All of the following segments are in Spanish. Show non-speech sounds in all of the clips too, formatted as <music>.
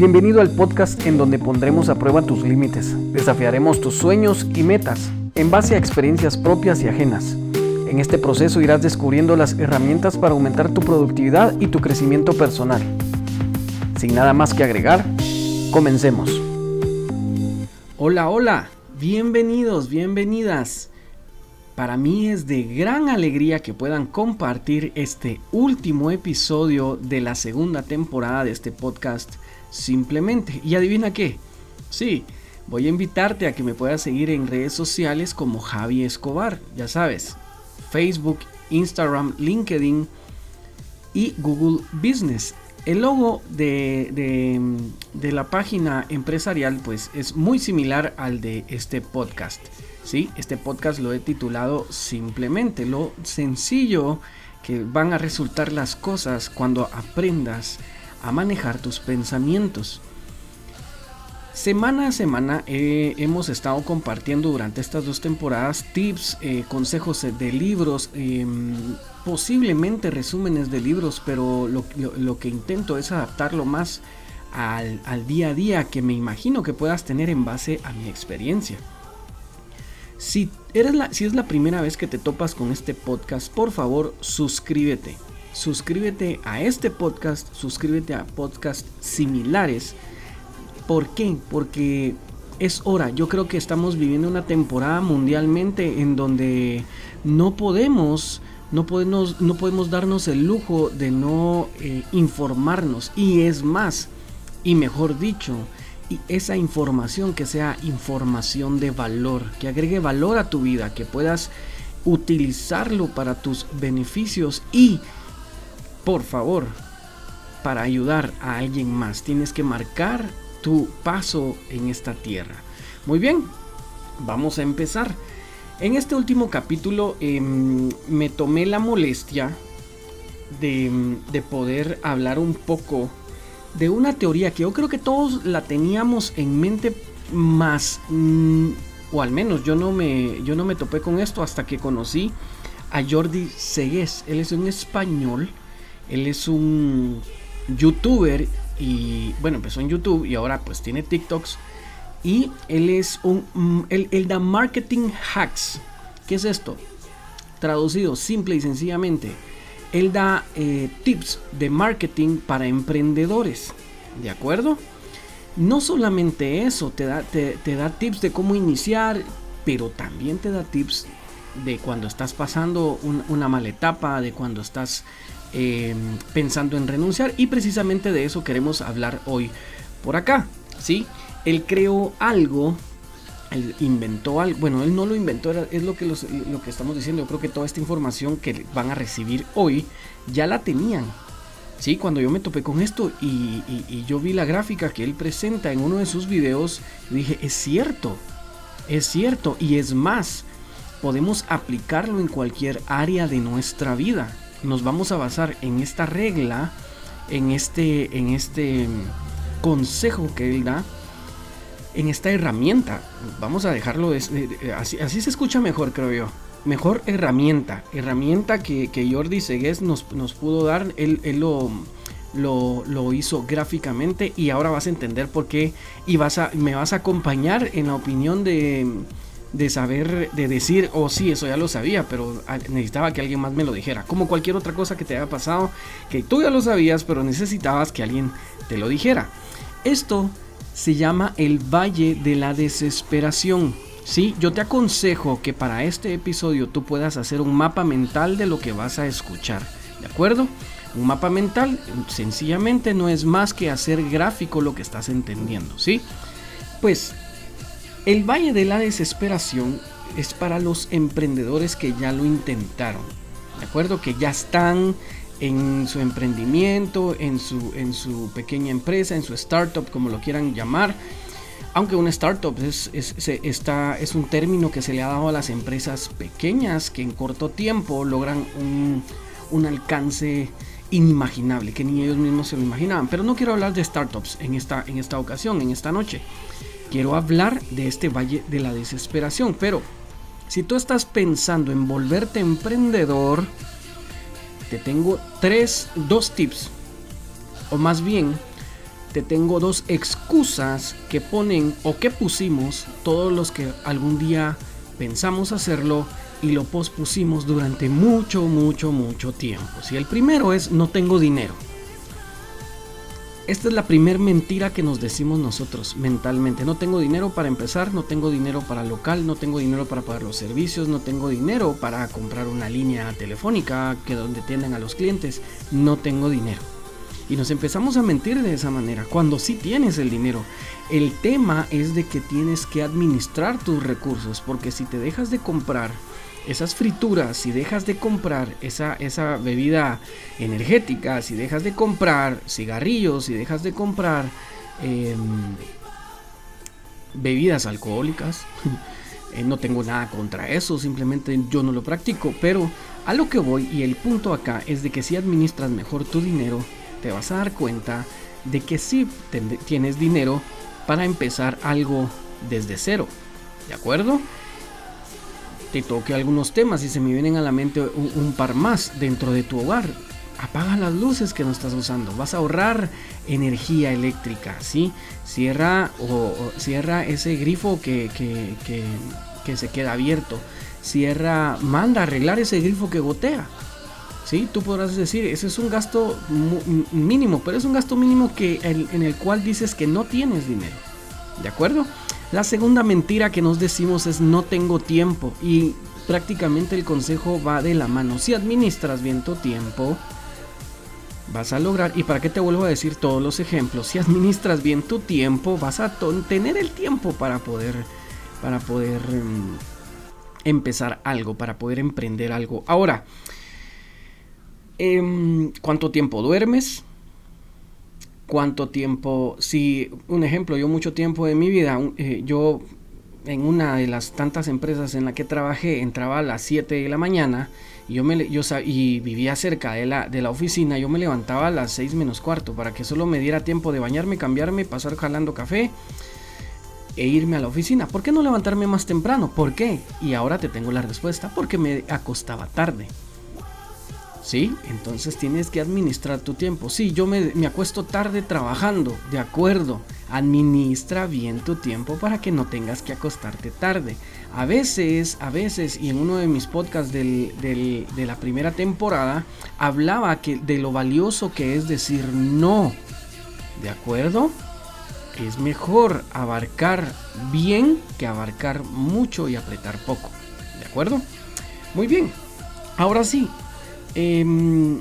Bienvenido al podcast en donde pondremos a prueba tus límites, desafiaremos tus sueños y metas en base a experiencias propias y ajenas. En este proceso irás descubriendo las herramientas para aumentar tu productividad y tu crecimiento personal. Sin nada más que agregar, comencemos. Hola, hola, bienvenidos, bienvenidas. Para mí es de gran alegría que puedan compartir este último episodio de la segunda temporada de este podcast simplemente. Y adivina qué. Sí, voy a invitarte a que me puedas seguir en redes sociales como Javi Escobar. Ya sabes, Facebook, Instagram, LinkedIn y Google Business. El logo de, de, la página empresarial pues es muy similar al de este podcast. ¿Sí? Este podcast lo he titulado simplemente lo sencillo que van a resultar las cosas cuando aprendas a manejar tus pensamientos. Semana a semana eh, hemos estado compartiendo durante estas dos temporadas tips, eh, consejos de libros, em, posiblemente resúmenes de libros, pero lo, que intento es adaptarlo más al, al día a día que me imagino que puedas tener en base a mi experiencia. Si, eres la, si es la primera vez que te topas con este podcast, por favor suscríbete. Suscríbete a este podcast, suscríbete a podcasts similares. ¿Por qué? Porque es hora. Yo creo que estamos viviendo una temporada mundialmente en donde no podemos, no podemos, no podemos darnos el lujo de no eh, informarnos. Y es más, y mejor dicho, esa información que sea información de valor, que agregue valor a tu vida, que puedas utilizarlo para tus beneficios y, por favor, para ayudar a alguien más. Tienes que marcar tu paso en esta tierra. Muy bien, vamos a empezar. En este último capítulo em, me tomé la molestia de, de poder hablar un poco de una teoría que yo creo que todos la teníamos en mente más mm, o al menos yo no me yo no me topé con esto hasta que conocí a Jordi Segués. Él es un español, él es un youtuber y bueno, empezó en YouTube y ahora pues tiene TikToks y él es un mm, él da marketing hacks. ¿Qué es esto? Traducido simple y sencillamente él da eh, tips de marketing para emprendedores. ¿De acuerdo? No solamente eso, te da, te, da tips de cómo iniciar, pero también te da tips de cuando estás pasando una mala etapa, de cuando estás em, pensando en renunciar. Y precisamente de eso queremos hablar hoy por acá. ¿sí? Él creó algo él inventó algo, bueno, él no lo inventó, es lo que, lo que estamos diciendo, yo creo que toda esta información que van a recibir hoy ya la tenían. Sí, cuando yo me topé con esto y, y yo vi la gráfica que él presenta en uno de sus videos, dije, es cierto, es cierto, y es más, podemos aplicarlo en cualquier área de nuestra vida. Nos vamos a basar en esta regla, en este, en este consejo que él da en esta herramienta. Vamos a dejarlo así, así se escucha mejor, creo yo. Mejor herramienta. Herramienta que, Jordi Segués nos, nos, pudo dar. Él, lo, lo, hizo gráficamente y ahora vas a entender por qué. Y vas a, me vas a acompañar en la opinión de, de saber, de decir, oh sí, eso ya lo sabía, pero necesitaba que alguien más me lo dijera. Como cualquier otra cosa que te haya pasado, que tú ya lo sabías, pero necesitabas que alguien te lo dijera. Esto se llama el Valle de la Desesperación. Sí, yo te aconsejo que para este episodio tú puedas hacer un mapa mental de lo que vas a escuchar, ¿de acuerdo? Un mapa mental sencillamente no es más que hacer gráfico lo que estás entendiendo, ¿sí? Pues el Valle de la Desesperación es para los emprendedores que ya lo intentaron, ¿de acuerdo? Que ya están en su emprendimiento, en su, en su pequeña empresa, en su startup, como lo quieran llamar. Aunque una startup es, es, está, es un término que se le ha dado a las empresas pequeñas que en corto tiempo logran un, un alcance inimaginable, que ni ellos mismos se lo imaginaban. Pero no quiero hablar de startups en esta, en esta ocasión, en esta noche. Quiero hablar de este valle de la desesperación. Pero si tú estás pensando en volverte emprendedor, te tengo tres, dos tips, o más bien te tengo dos excusas que ponen o que pusimos todos los que algún día pensamos hacerlo y lo pospusimos durante mucho, mucho, mucho tiempo. Si el primero es no tengo dinero. Esta es la primera mentira que nos decimos nosotros mentalmente. No tengo dinero para empezar, no tengo dinero para local, no tengo dinero para pagar los servicios, no tengo dinero para comprar una línea telefónica que donde tienden a los clientes, no tengo dinero. Y nos empezamos a mentir de esa manera, cuando sí tienes el dinero. El tema es de que tienes que administrar tus recursos, porque si te dejas de comprar esas frituras, si dejas de comprar esa, esa bebida energética, si dejas de comprar cigarrillos, si dejas de comprar em, bebidas alcohólicas, <laughs> eh, no tengo nada contra eso, simplemente yo no lo practico, pero a lo que voy y el punto acá es de que si administras mejor tu dinero, te vas a dar cuenta de que si tienes dinero para empezar algo desde cero, ¿de acuerdo? Te toque algunos temas y se me vienen a la mente un, par más dentro de tu hogar. Apaga las luces que no estás usando. Vas a ahorrar energía eléctrica, ¿sí? Cierra o, cierra ese grifo que, que, se queda abierto. Cierra, manda arreglar ese grifo que gotea. ¿Sí? Tú podrás decir, ese es un gasto mínimo, pero es un gasto mínimo que, en el cual dices que no tienes dinero. ¿De acuerdo? La segunda mentira que nos decimos es no tengo tiempo y prácticamente el consejo va de la mano. Si administras bien tu tiempo, vas a lograr, y para qué te vuelvo a decir todos los ejemplos, si administras bien tu tiempo, vas a tener el tiempo para poder, para poder em, empezar algo, para poder emprender algo. Ahora, em, ¿cuánto tiempo duermes? Cuánto tiempo, si un ejemplo, yo mucho tiempo de mi vida, eh, yo en una de las tantas empresas en la que trabajé entraba a las 7 de la mañana y yo, me, yo y vivía cerca de la, de la oficina, yo me levantaba a las 6 menos cuarto para que solo me diera tiempo de bañarme, cambiarme, pasar jalando café e irme a la oficina. ¿Por qué no levantarme más temprano? ¿Por qué? Y ahora te tengo la respuesta, porque me acostaba tarde. ¿Sí? Entonces tienes que administrar tu tiempo. Sí, yo me, acuesto tarde trabajando, de acuerdo. Administra bien tu tiempo para que no tengas que acostarte tarde. A veces, a veces, y en uno de mis podcasts de la primera temporada, hablaba que, de lo valioso que es decir no. ¿De acuerdo? Es mejor abarcar bien que abarcar mucho y apretar poco. ¿De acuerdo? Muy bien. Ahora sí, Em,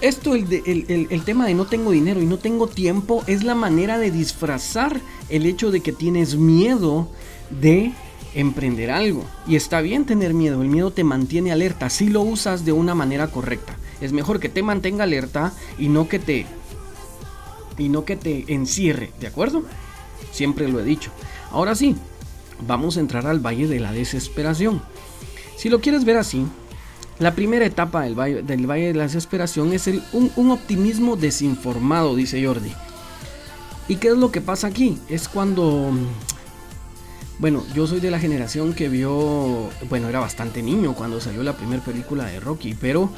esto, el, tema de no tengo dinero y no tengo tiempo, es la manera de disfrazar el hecho de que tienes miedo de emprender algo. Y está bien tener miedo, el miedo te mantiene alerta si lo usas de una manera correcta. Es mejor que te mantenga alerta y no que te y no que te encierre, ¿de acuerdo? Siempre lo he dicho. Ahora sí, vamos a entrar al valle de la desesperación. Si lo quieres ver así, la primera etapa del Valle, del valle de la Desesperación es un, optimismo desinformado, dice Jordi. ¿Y qué es lo que pasa aquí? Es cuando... Bueno, yo soy de la generación que vio... Bueno, era bastante niño cuando salió la primera película de Rocky, pero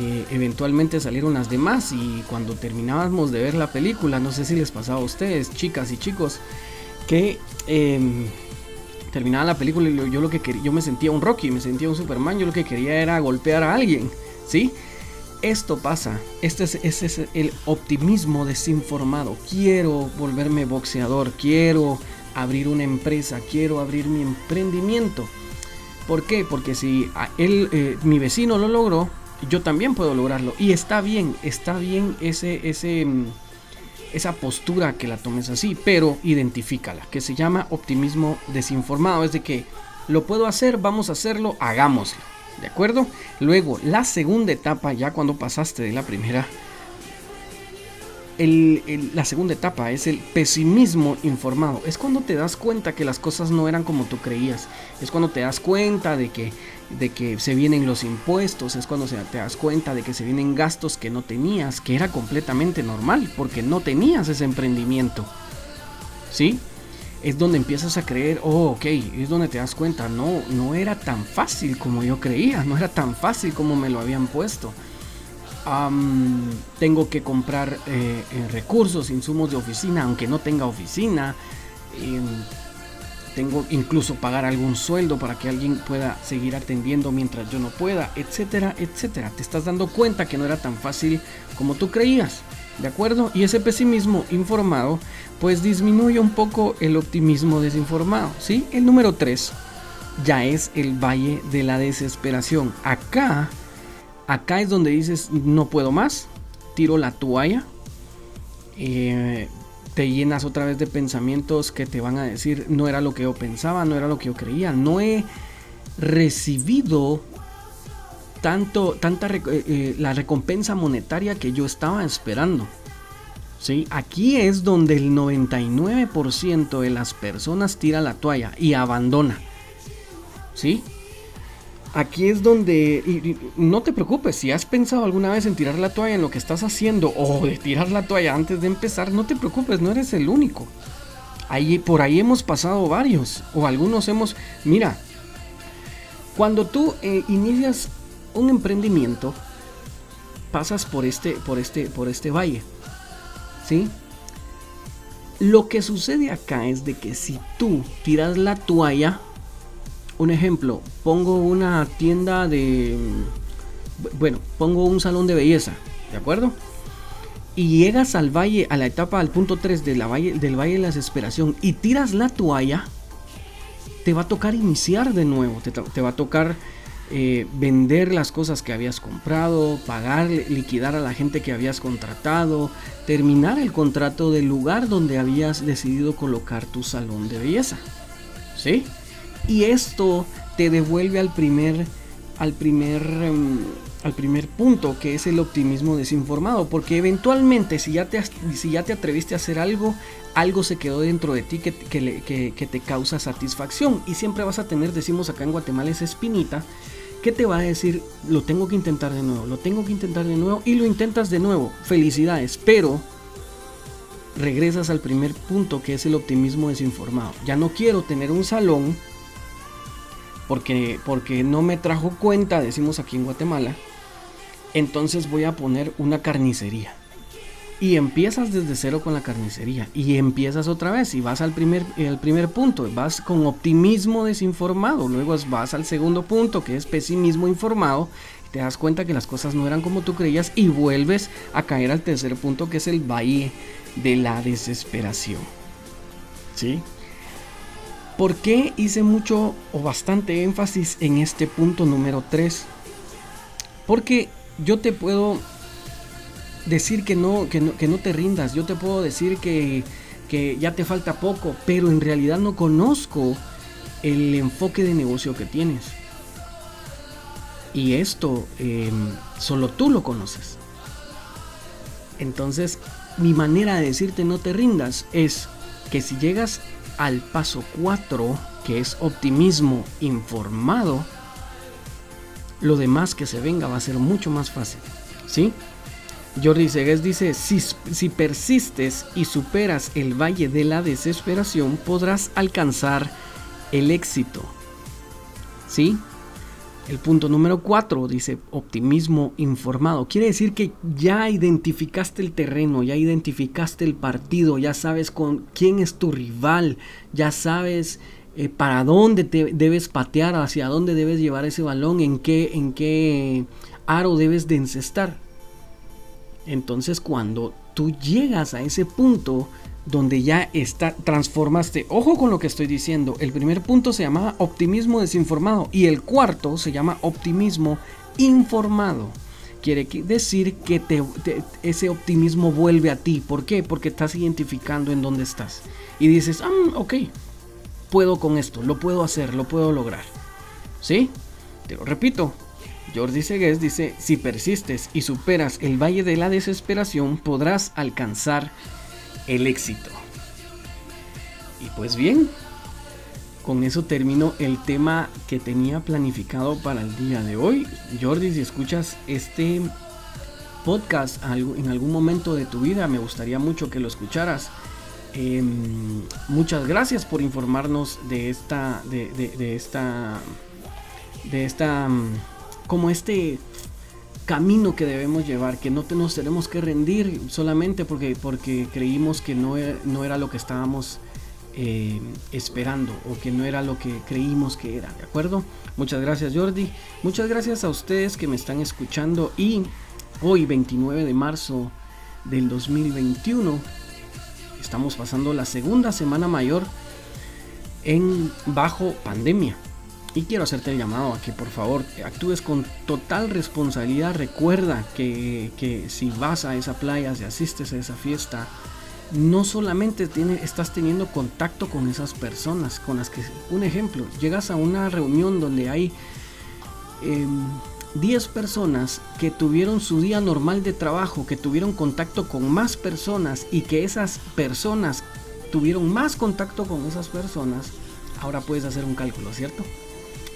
eh, eventualmente salieron las demás y cuando terminábamos de ver la película, no sé si les pasaba a ustedes, chicas y chicos, que... Em, terminaba la película y yo lo que quería, yo me sentía un Rocky, me sentía un Superman, yo lo que quería era golpear a alguien, ¿sí? Esto pasa, este es, es el optimismo desinformado. Quiero volverme boxeador, quiero abrir una empresa, quiero abrir mi emprendimiento. ¿Por qué? Porque si él, eh, mi vecino lo logró, yo también puedo lograrlo. Y está bien, está bien ese, ese, mm, esa postura que la tomes así, pero identifícala, que se llama optimismo desinformado, es de que lo puedo hacer, vamos a hacerlo, hagámoslo, ¿de acuerdo? Luego, la segunda etapa, ya cuando pasaste de la primera, la segunda etapa es el pesimismo informado. Es cuando te das cuenta que las cosas no eran como tú creías. Es cuando te das cuenta de que, de que se vienen los impuestos. Es cuando te das cuenta de que se vienen gastos que no tenías, que era completamente normal, porque no tenías ese emprendimiento. ¿Sí? Es donde empiezas a creer, oh, ok, es donde te das cuenta, no, no era tan fácil como yo creía, no era tan fácil como me lo habían puesto. tengo que comprar eh, eh, recursos, insumos de oficina, aunque no tenga oficina. Em, tengo incluso pagar algún sueldo para que alguien pueda seguir atendiendo mientras yo no pueda, etcétera, etcétera. Te estás dando cuenta que no era tan fácil como tú creías, ¿de acuerdo? Y ese pesimismo informado pues disminuye un poco el optimismo desinformado, ¿sí? El número 3 ya es el valle de la desesperación. Acá, acá es donde dices no puedo más, tiro la toalla. Eh, te llenas otra vez de pensamientos que te van a decir, no era lo que yo pensaba, no era lo que yo creía, no he recibido tanto, tanta eh, eh, la recompensa monetaria que yo estaba esperando. ¿Sí? Aquí es donde el 99% de las personas tira la toalla y abandona. ¿Sí? Aquí es donde no te preocupes, si has pensado alguna vez en tirar la toalla en lo que estás haciendo o de tirar la toalla antes de empezar, no te preocupes, no eres el único. Ahí, por ahí hemos pasado varios o algunos hemos, mira, cuando tú eh, inicias un emprendimiento, pasas por este, por este, por este valle, ¿sí? Lo que sucede acá es de que si tú tiras la toalla, un ejemplo, pongo una tienda de, bueno, pongo un salón de belleza, ¿de acuerdo? Y llegas al valle, a la etapa, al punto 3 de la valle, del Valle de la Desesperación y tiras la toalla, te va a tocar iniciar de nuevo, te, va a tocar eh, vender las cosas que habías comprado, pagar, liquidar a la gente que habías contratado, terminar el contrato del lugar donde habías decidido colocar tu salón de belleza. ¿Sí? Y esto te devuelve al primer, al primer, em, al primer punto, que es el optimismo desinformado. Porque eventualmente, si ya te, si ya te atreviste a hacer algo, algo se quedó dentro de ti que, que, te causa satisfacción. Y siempre vas a tener, decimos acá en Guatemala, esa espinita que te va a decir, lo tengo que intentar de nuevo, lo tengo que intentar de nuevo y lo intentas de nuevo. Felicidades, pero regresas al primer punto que es el optimismo desinformado. Ya no quiero tener un salón porque, porque no me trajo cuenta, decimos aquí en Guatemala, entonces voy a poner una carnicería. Y empiezas desde cero con la carnicería. Y empiezas otra vez. Y vas al primer, el primer punto. Vas con optimismo desinformado. Luego vas al segundo punto, que es pesimismo informado. te das cuenta que las cosas no eran como tú creías. Y vuelves a caer al tercer punto, que es el valle de la desesperación. ¿Sí? ¿Por qué hice mucho o bastante énfasis en este punto número 3? Porque yo te puedo decir que no, que no, te rindas, yo te puedo decir que, ya te falta poco, pero en realidad no conozco el enfoque de negocio que tienes. Y esto em, solo tú lo conoces. Entonces, mi manera de decirte no te rindas es que si llegas al paso 4, que es optimismo informado, lo demás que se venga va a ser mucho más fácil. ¿Sí? Jordi Segues dice, si, si, persistes y superas el valle de la desesperación, podrás alcanzar el éxito. ¿Sí? El punto número 4 dice optimismo informado. Quiere decir que ya identificaste el terreno, ya identificaste el partido, ya sabes con quién es tu rival, ya sabes eh, para dónde te debes patear, hacia dónde debes llevar ese balón, en qué, en qué aro debes de encestar. Entonces cuando tú llegas a ese punto, donde ya está, transformaste. Ojo con lo que estoy diciendo. El primer punto se llama optimismo desinformado y el cuarto se llama optimismo informado. Quiere decir que te, ese optimismo vuelve a ti. ¿Por qué? Porque estás identificando en dónde estás. Y dices, ah, ok, puedo con esto, lo puedo hacer, lo puedo lograr. ¿Sí? Te lo repito. Jordi Segues dice, si persistes y superas el valle de la desesperación, podrás alcanzar el éxito. Y pues bien, con eso termino el tema que tenía planificado para el día de hoy. Jordi, si escuchas este podcast en algún momento de tu vida, me gustaría mucho que lo escucharas. Em, muchas gracias por informarnos de esta, de, de esta, de esta, como este camino que debemos llevar, que no nos tenemos que rendir solamente porque, porque creímos que no no era lo que estábamos eh, esperando o que no era lo que creímos que era, ¿de acuerdo? Muchas gracias Jordi, muchas gracias a ustedes que me están escuchando y hoy 29 de marzo del 2021 estamos pasando la segunda semana mayor en bajo pandemia. Y quiero hacerte el llamado a que por favor actúes con total responsabilidad. Recuerda que, si vas a esa playa, si asistes a esa fiesta, no solamente estás teniendo contacto con esas personas con las que, un ejemplo, llegas a una reunión donde hay 10 em, personas que tuvieron su día normal de trabajo, que tuvieron contacto con más personas y que esas personas tuvieron más contacto con esas personas, ahora puedes hacer un cálculo, ¿cierto?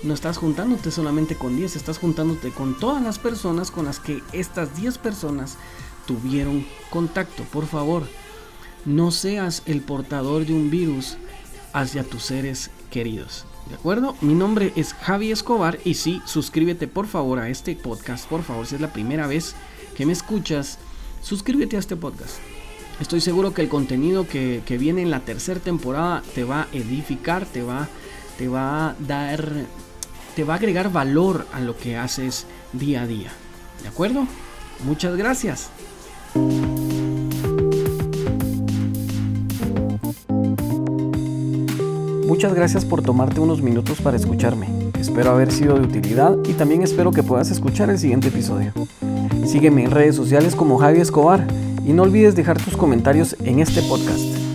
No estás juntándote solamente con 10, estás juntándote con todas las personas con las que estas 10 personas tuvieron contacto. Por favor, no seas el portador de un virus hacia tus seres queridos. ¿De acuerdo? Mi nombre es Javi Escobar y sí, suscríbete por favor a este podcast. Por favor, si es la primera vez que me escuchas, suscríbete a este podcast. Estoy seguro que el contenido que, que viene en la tercera temporada te va a edificar, te va, te va a dar te va a agregar valor a lo que haces día a día. ¿De acuerdo? Muchas gracias. Muchas gracias por tomarte unos minutos para escucharme. Espero haber sido de utilidad y también espero que puedas escuchar el siguiente episodio. Sígueme en redes sociales como Javi Escobar y no olvides dejar tus comentarios en este podcast.